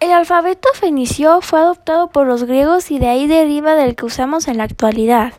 El alfabeto fenicio fue adoptado por los griegos y de ahí deriva del que usamos en la actualidad.